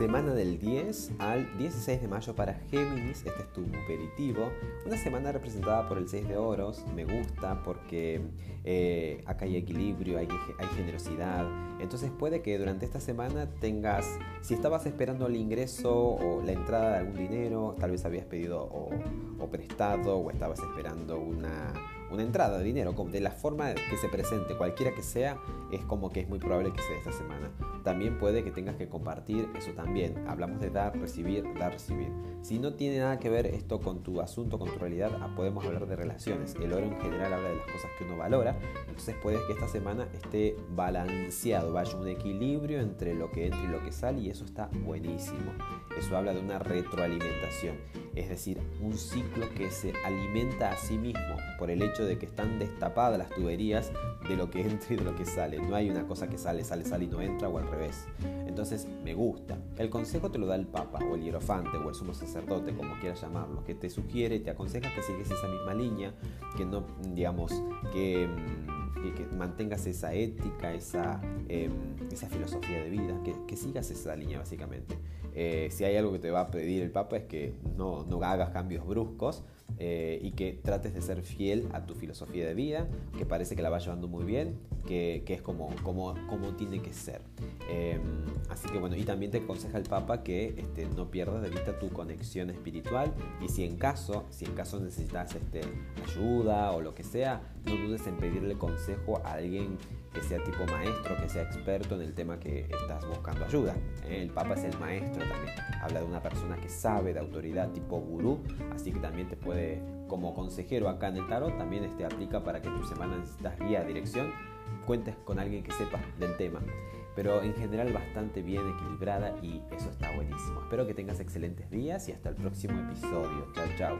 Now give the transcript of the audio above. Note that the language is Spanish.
semana del 10 al 16 de mayo para Géminis, este es tu aperitivo. Una semana representada por el 6 de oros, me gusta porque eh, acá hay equilibrio, hay, generosidad. Entonces puede que durante esta semana tengas, si estabas esperando el ingreso o la entrada de algún dinero, tal vez habías pedido o prestado o estabas esperando una una entrada de dinero, de la forma que se presente, cualquiera que sea, es como que es muy probable que sea esta semana. También puede que tengas que compartir, eso también. Hablamos de dar, recibir, dar, recibir. Si no tiene nada que ver esto con tu asunto, con tu realidad, ah, podemos hablar de relaciones. El oro en general habla de las cosas que uno valora, entonces puede que esta semana esté balanceado, vaya un equilibrio entre lo que entra y lo que sale y eso está buenísimo. Eso habla de una retroalimentación, es decir, un ciclo que se alimenta a sí mismo por el hecho de que están destapadas las tuberías de lo que entra y de lo que sale. No hay una cosa que sale, sale, sale y no entra o al revés. Entonces me gusta. El consejo te lo da el Papa o el hierofante o el sumo sacerdote, como quieras llamarlo, que te sugiere te aconseja que sigues esa misma línea, que no, digamos, que que, mantengas esa ética, esa, em, esa filosofía de vida, que, que, sigas esa línea básicamente. Eh, si hay algo que te va a pedir el Papa es que no, no hagas cambios bruscos eh, y que trates de ser fiel a tu filosofía de vida, que parece que la vas llevando muy bien, que, que es como, como, como tiene que ser. Em, así que bueno, y también te aconseja el Papa que este, no pierdas de vista tu conexión espiritual y si en caso, si en caso necesitas este, ayuda o lo que sea, no dudes en pedirle consejo a alguien que sea tipo maestro, que sea experto en el tema que estás buscando ayuda. El Papa es el maestro también. Habla de una persona que sabe de autoridad tipo gurú, así que también te puede, como consejero acá en el tarot, también este aplica para que tu semana necesitas guía, dirección, cuentes con alguien que sepa del tema. Pero en general bastante bien equilibrada y eso está buenísimo. Espero que tengas excelentes días y hasta el próximo episodio. Chao, chao.